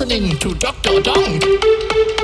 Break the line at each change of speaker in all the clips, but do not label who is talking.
listening to Dr.
Dong.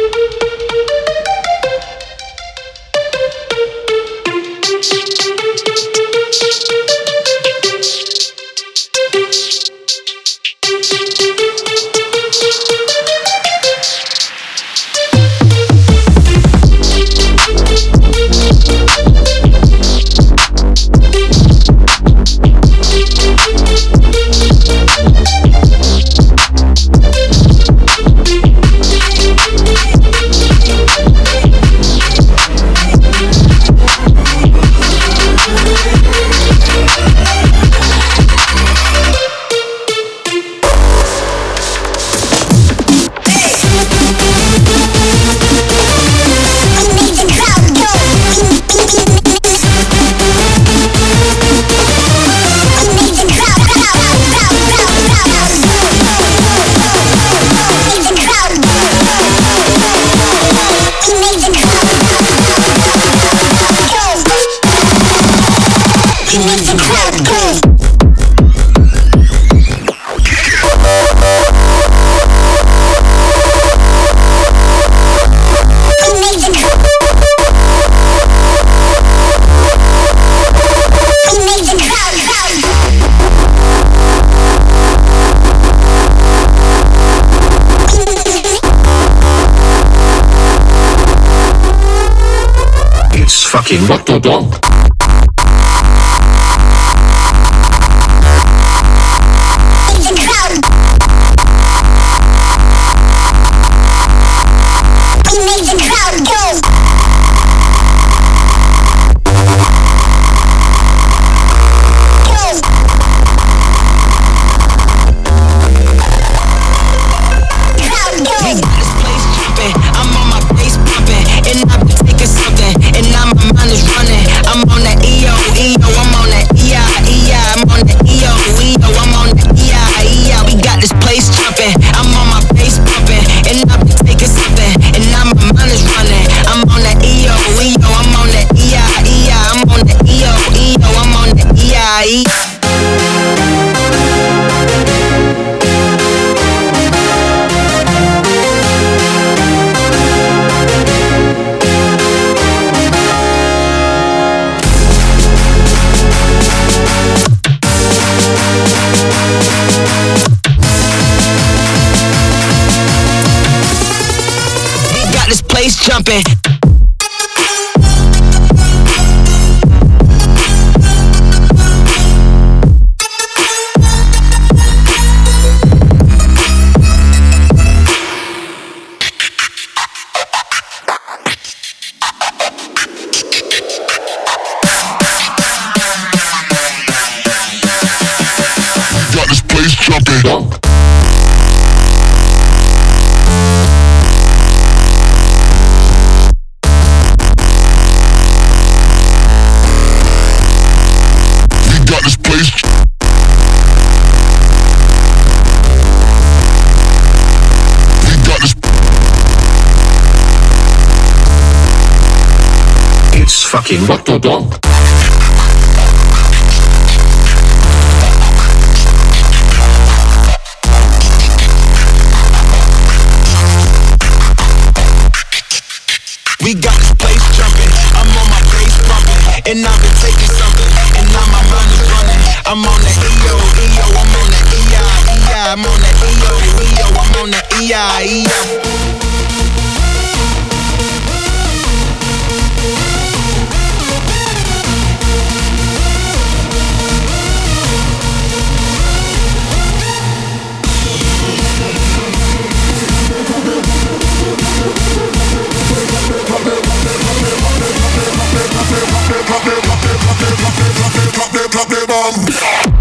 fucking rock the dog. rompe. fucking Rotterdam.
We got this place jumping. I'm on my face bumping, and I've been taking something, and now my mind is running. I'm on the EO, EO, I'm on the EI, EI, I'm on the EO, EO, I'm on the EI, EI.
clap the bomb.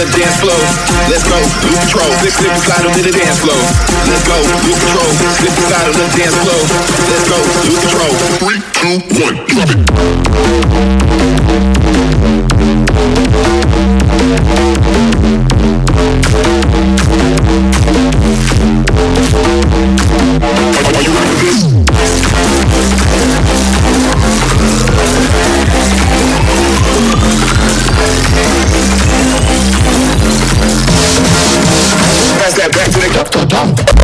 The
dance floor. Let's go, lose control. Slip, slip and slide on the dance floor. Let's go, lose control. Slip and slide on the dance floor. Let's go, lose control.
Three, two, one, drop it.
step back to the
top, top, top.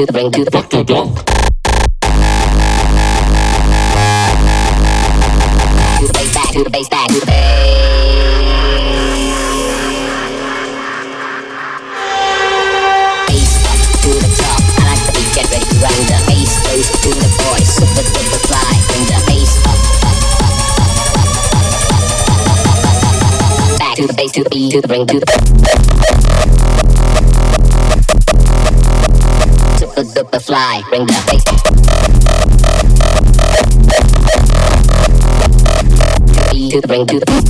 To the bring to the.
Dunk.
to the base, back to the base, back to the base. Bass up to the top. I like get ready to run the bass goes to the bring the bass. Back to the base, to the to the to the
bass, bring that bass. To the bring to the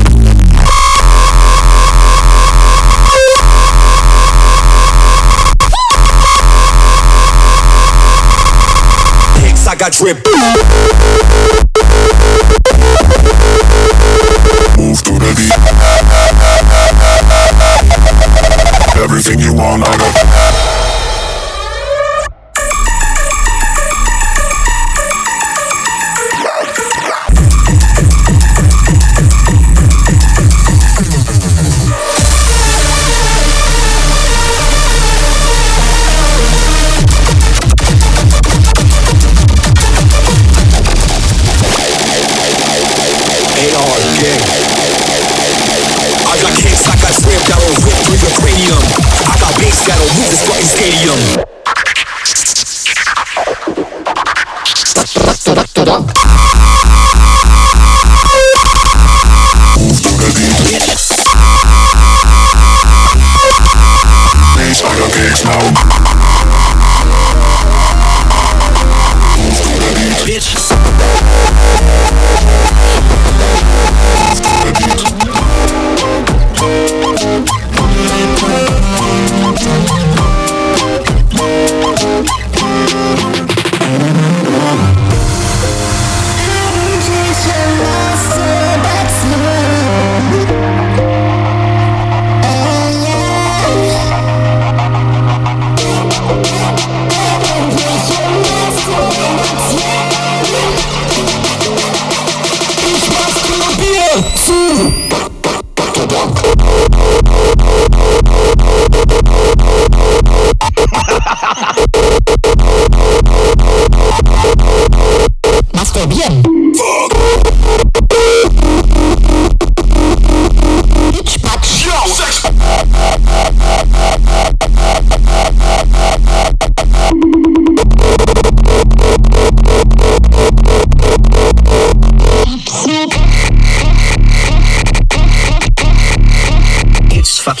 trip. Move to the beat. Everything you want, I got.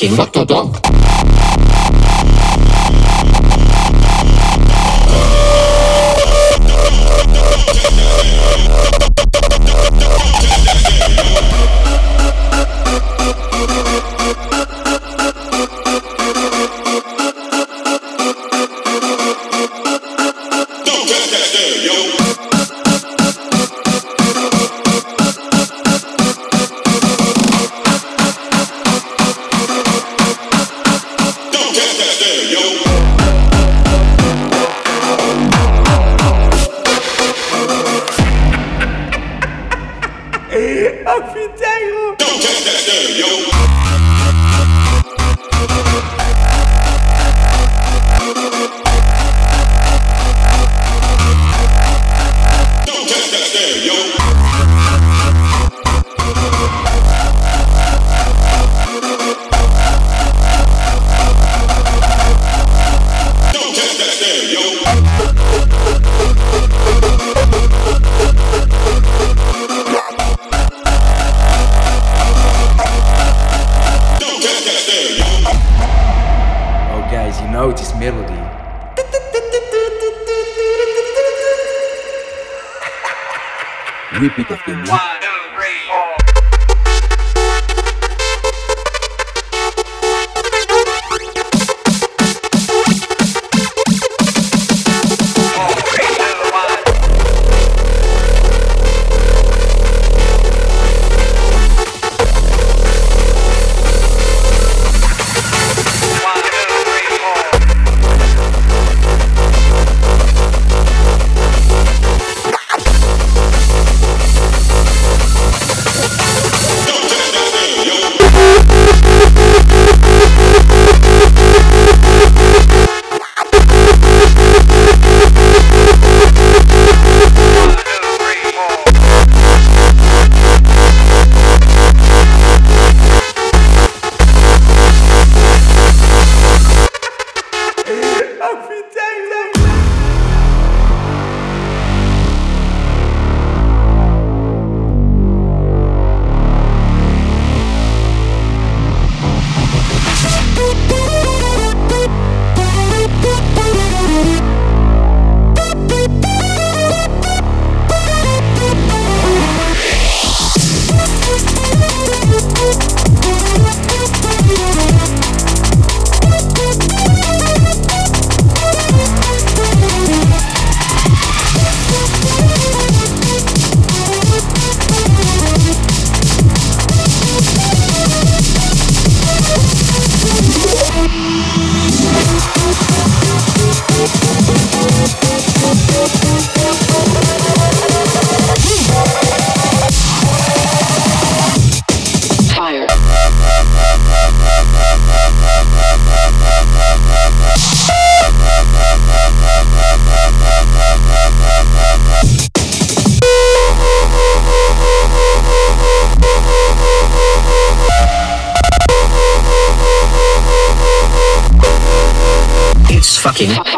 Fucking
Dr.
melody. Repeat after me.
Fucking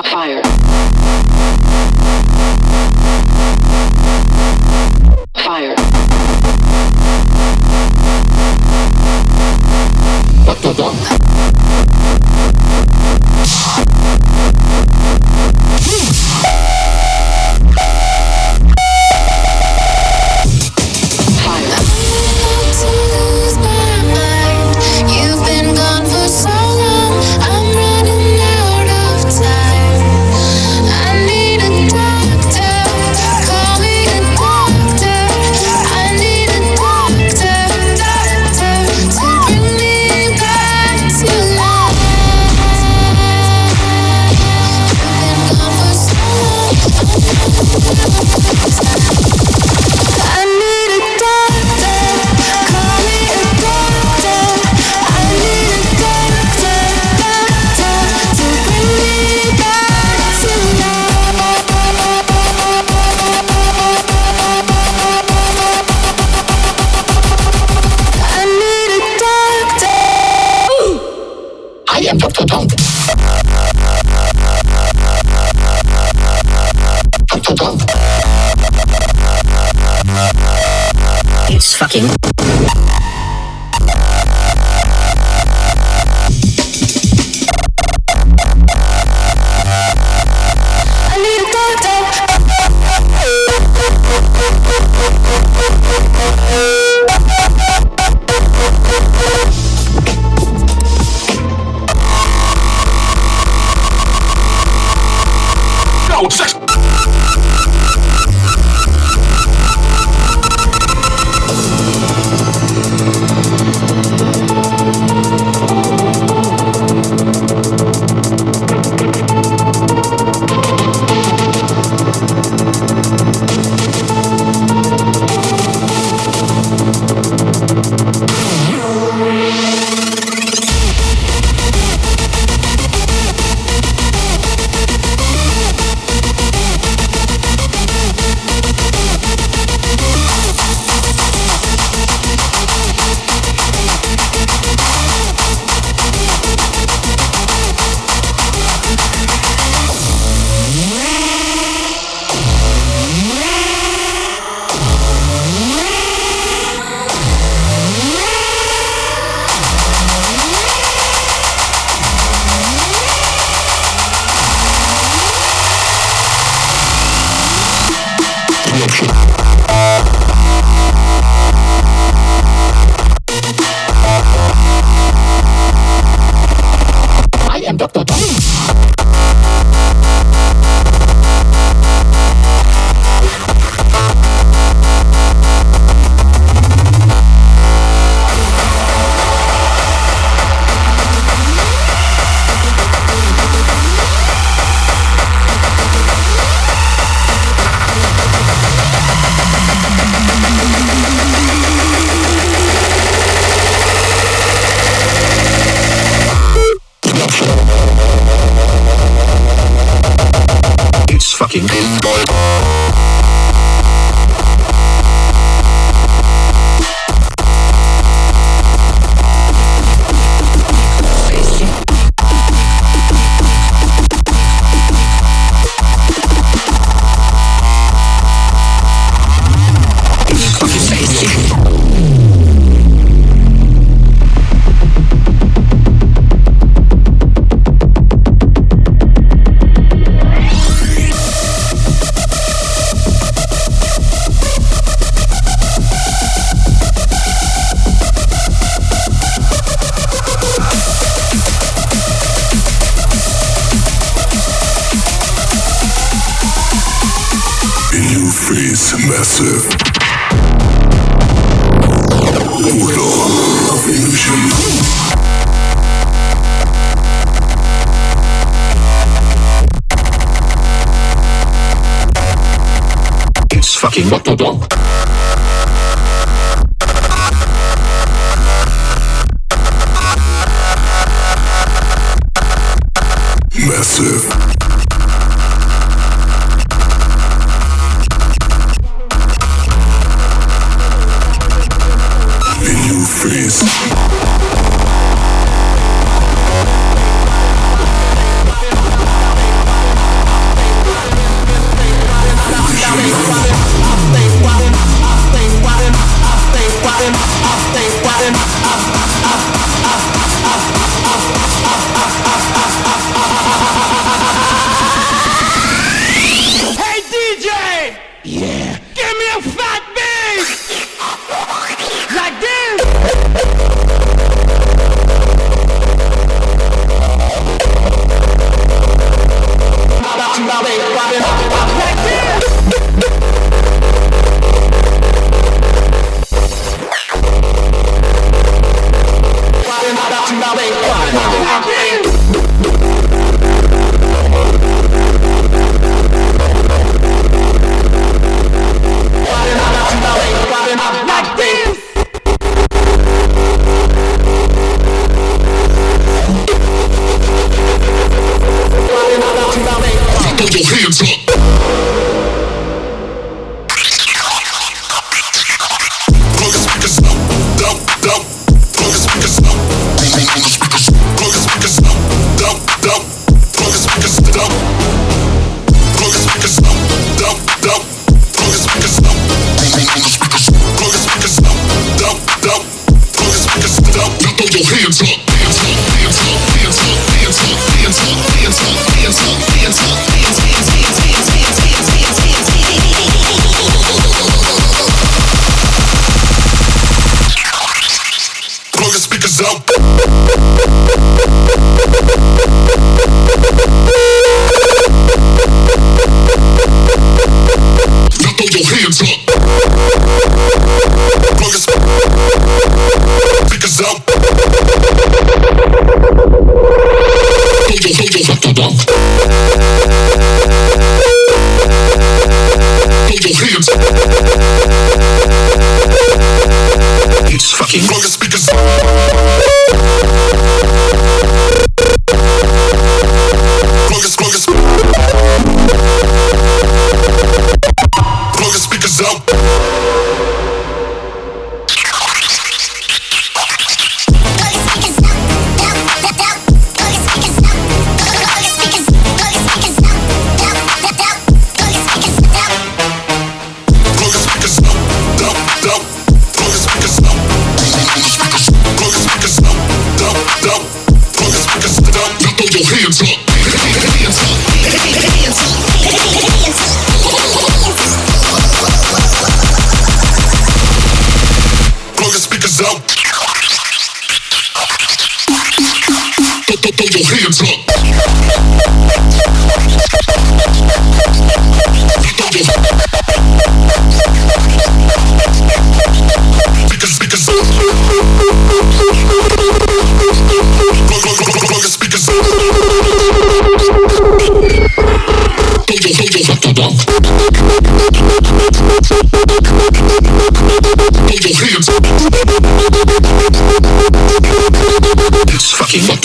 fucking
pinball.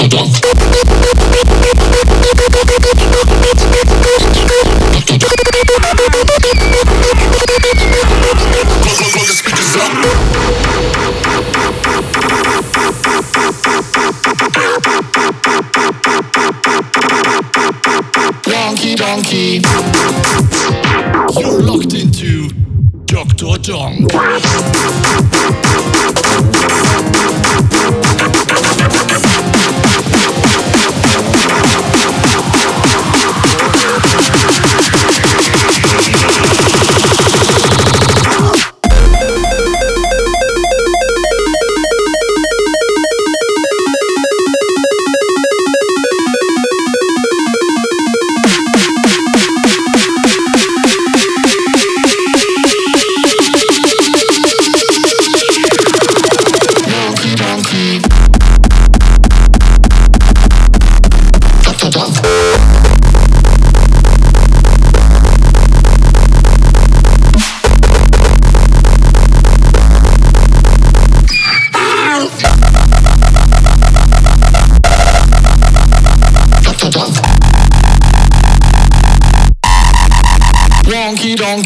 dum.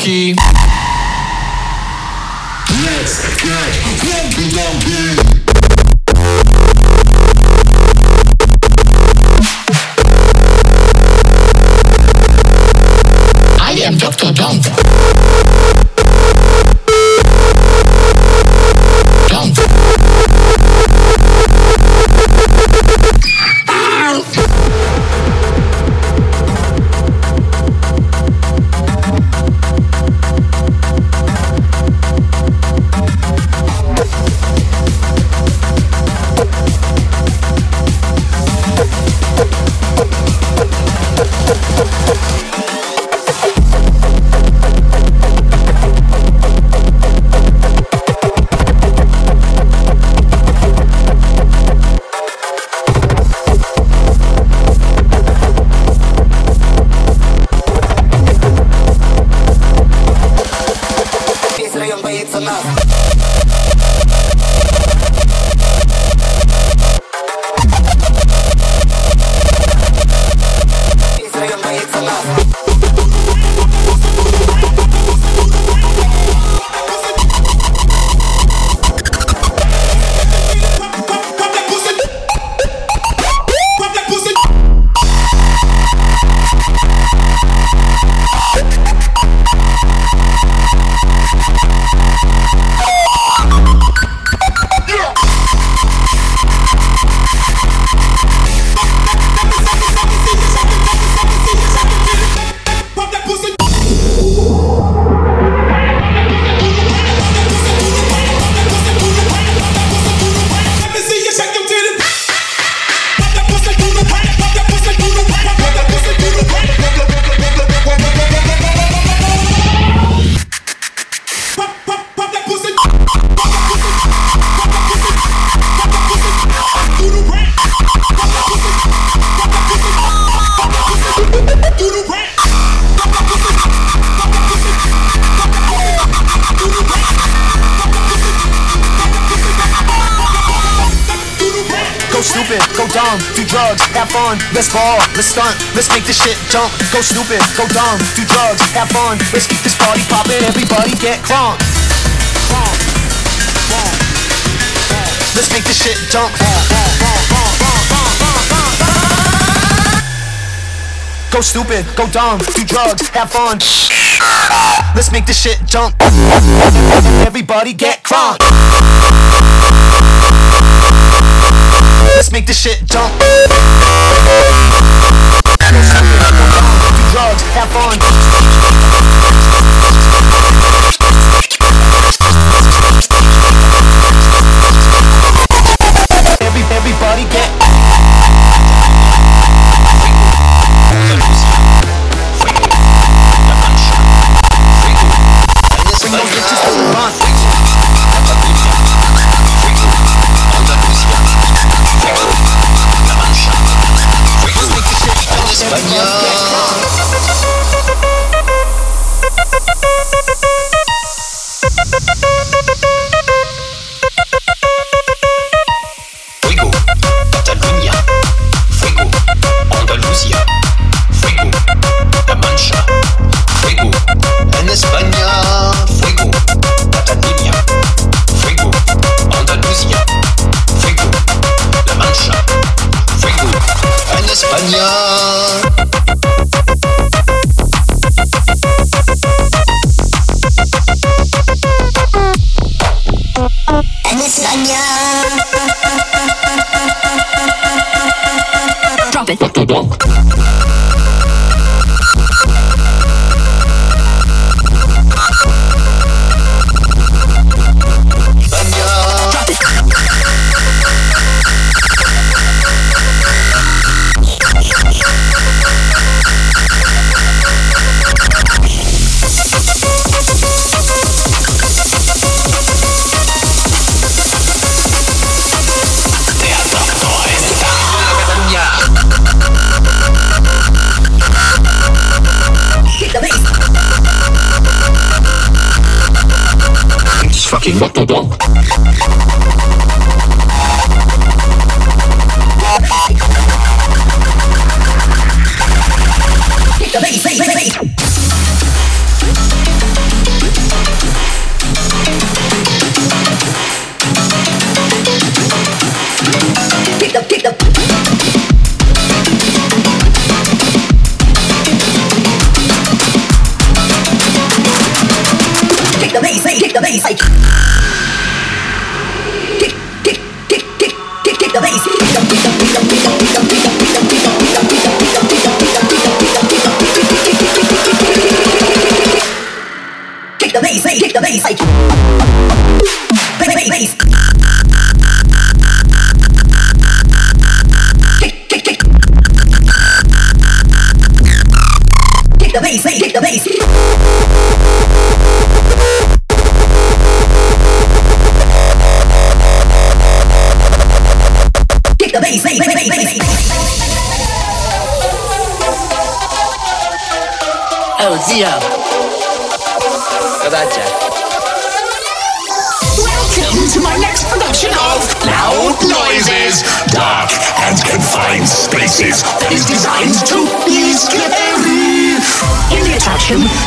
Wonky
let's
ball, let's stunt, let's make this shit jump. Go stupid, go dumb, do drugs, have fun, let's keep this party poppin', everybody get crunk. Let's make this shit jump. Go stupid, go dumb, do drugs, have fun. Let's make this shit jump. Everybody get crunk. Let's make this shit jump. Do drugs, have fun.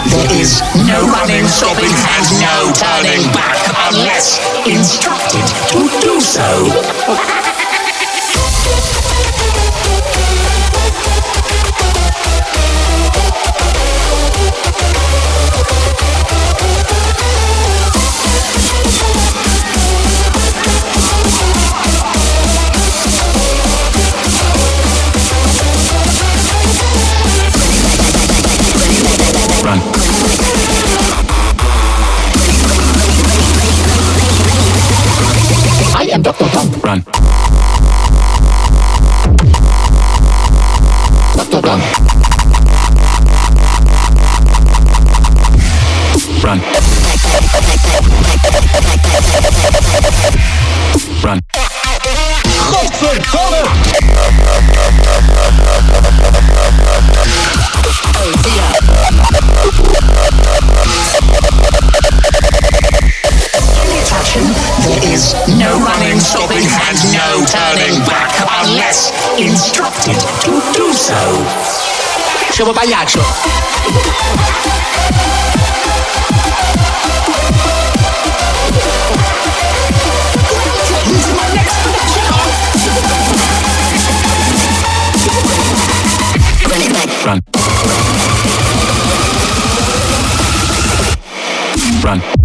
There is no running, stopping, and no turning back unless instructed to do so. ciao. Siamo pagliaccio.
Run. Run.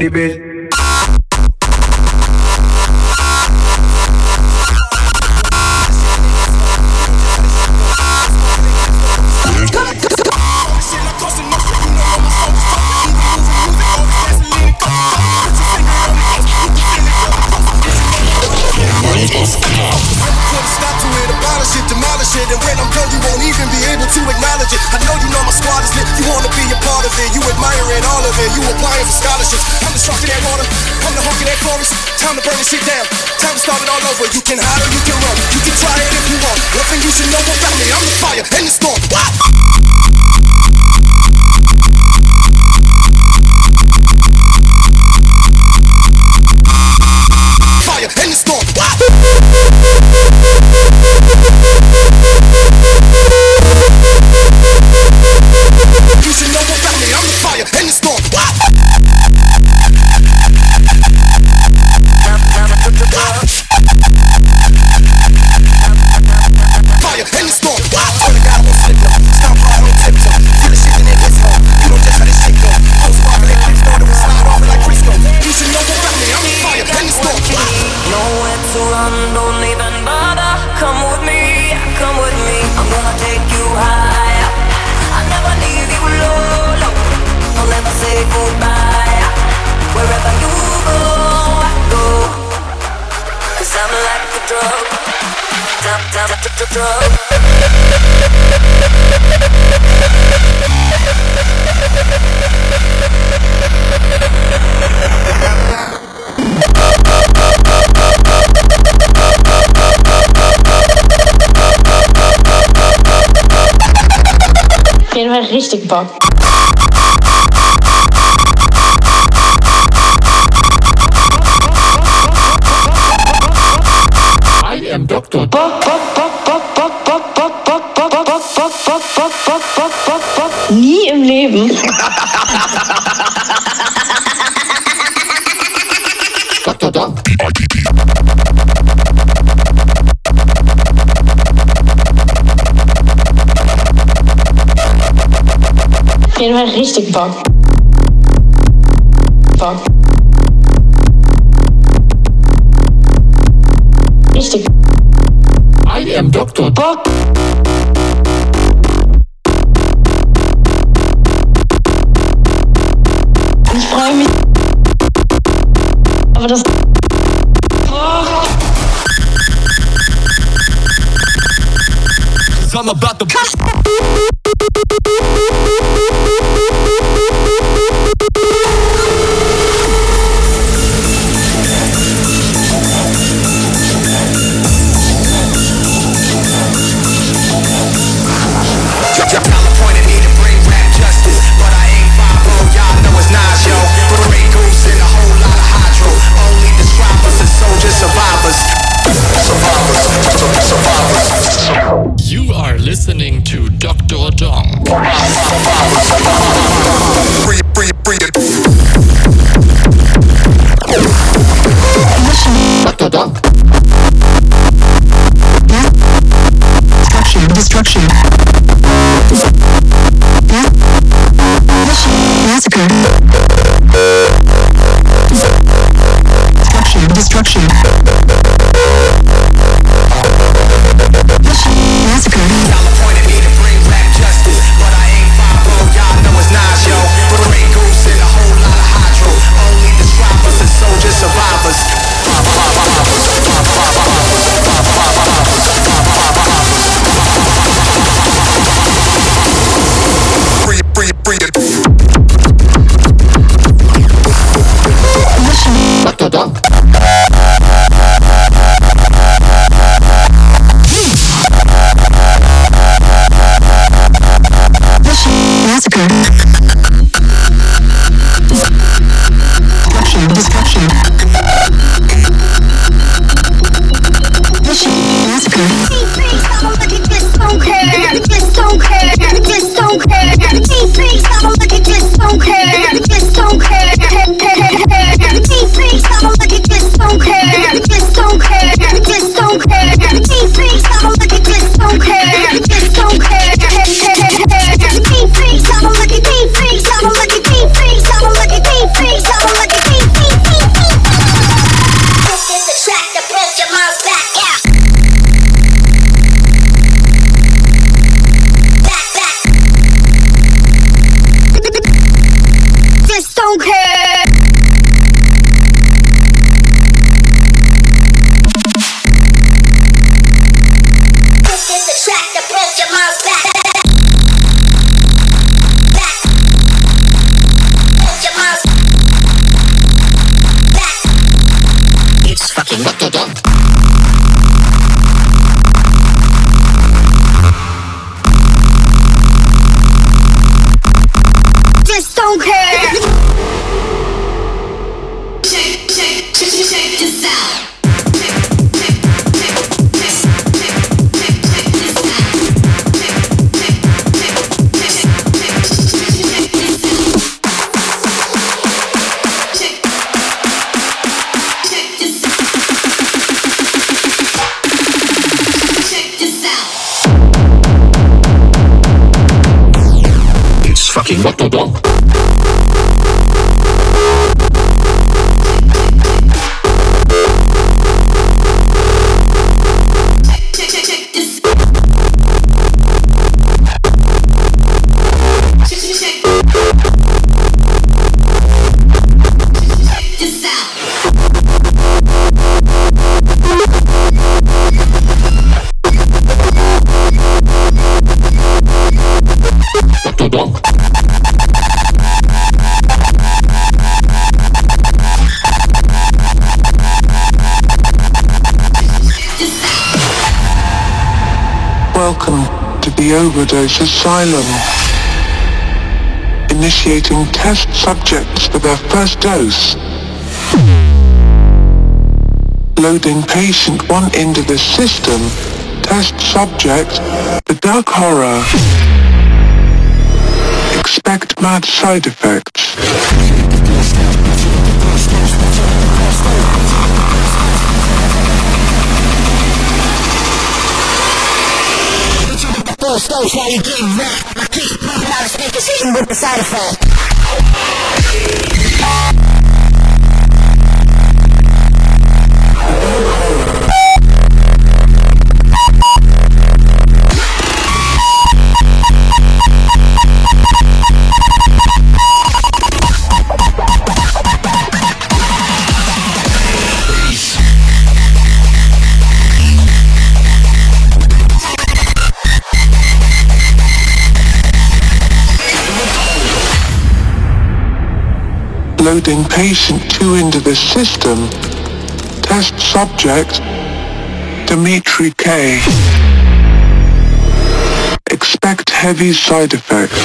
debate mal richtig Bock.
I am Dr.
Bock, Bock, Bock, Bock, Bock, Bock, Bock, Bock, Bock, Bock,
Bock, Bock, Bock, Bock,
Bock, Bock, Bock,
Nie im Leben.
Plastic
Park. Park. Richtig.
I am Dr.
Park. Ich freue mich. Aber das.
I'm about
to.
destruction. 谢谢。Overdose Asylum. Initiating test subjects for their first dose. Loading patient 1 into the system. Test subject, the dark horror. Expect mad side effects.
How you getting wrecked? I keep pumping out the speakers, hitting with the side effect.
Loading patient 2 into the system. Test subject, Dimitri K. Expect heavy side effects.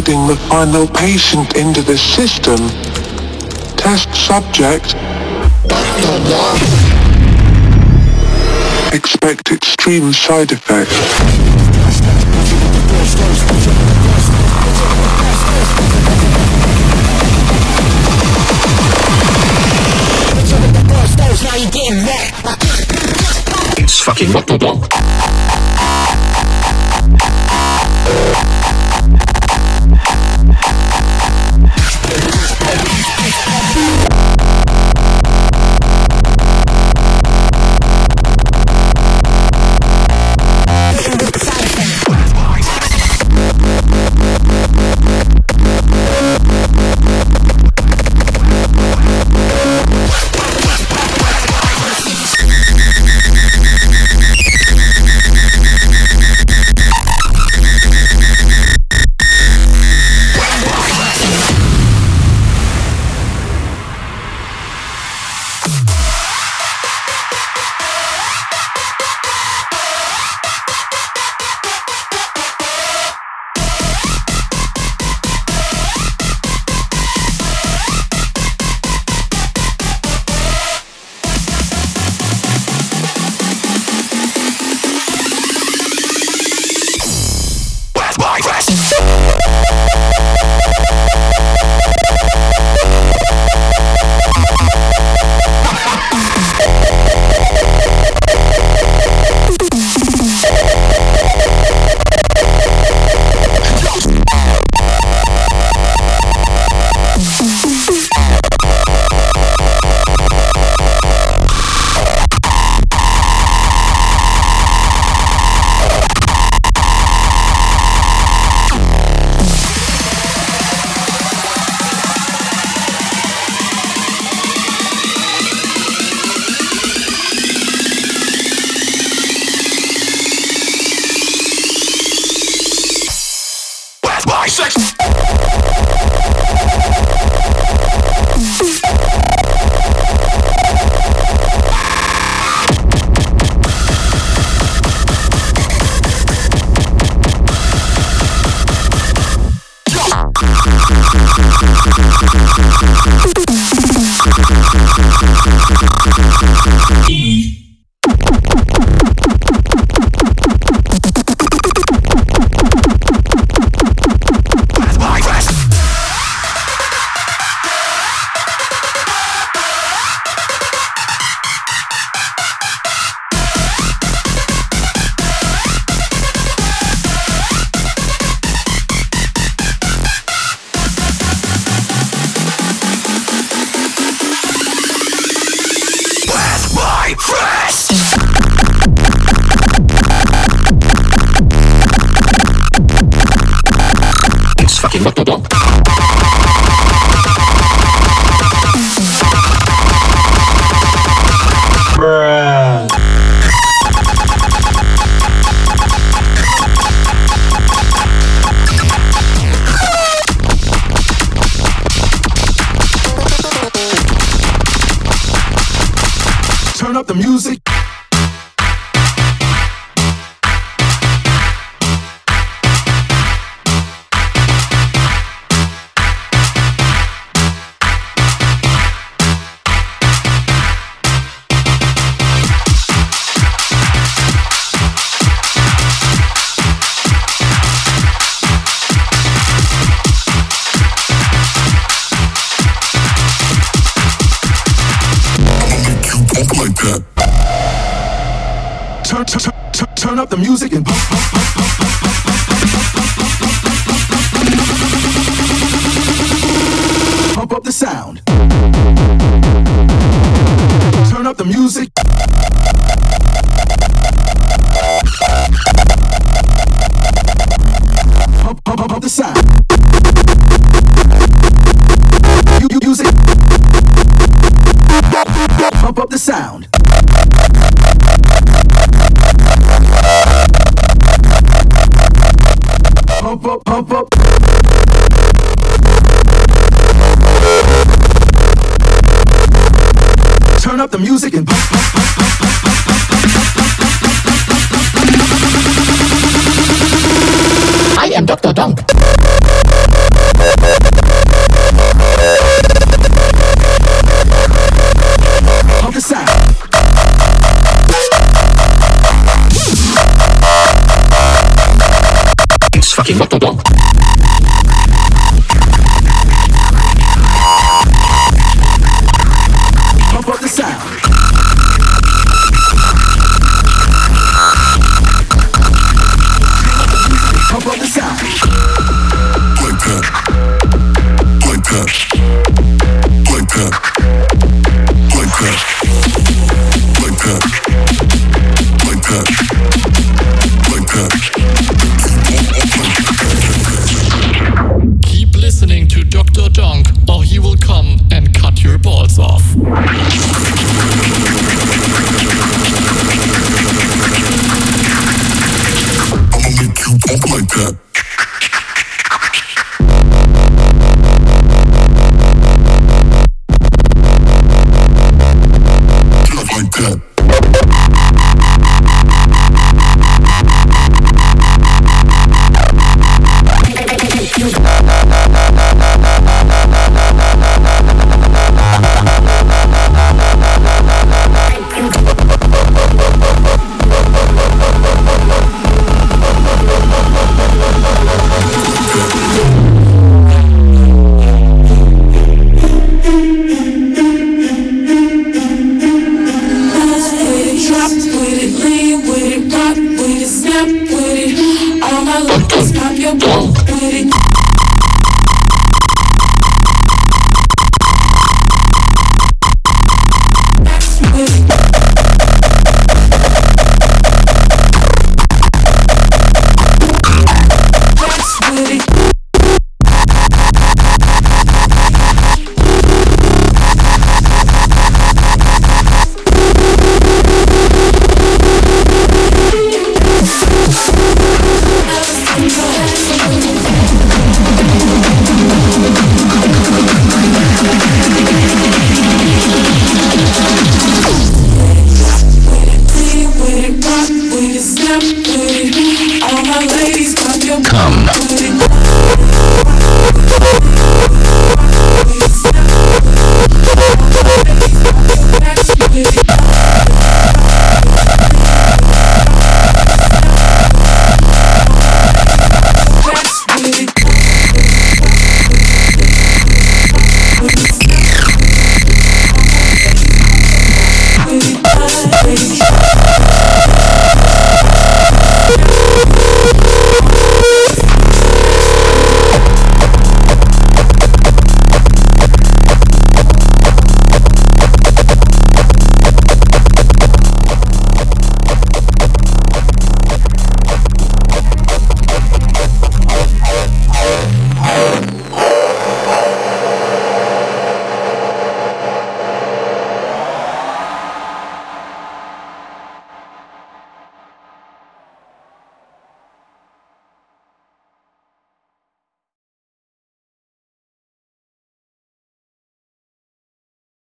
Loading the final patient into the system. Test subject. Expect extreme side effects.
It's fucking what the dog.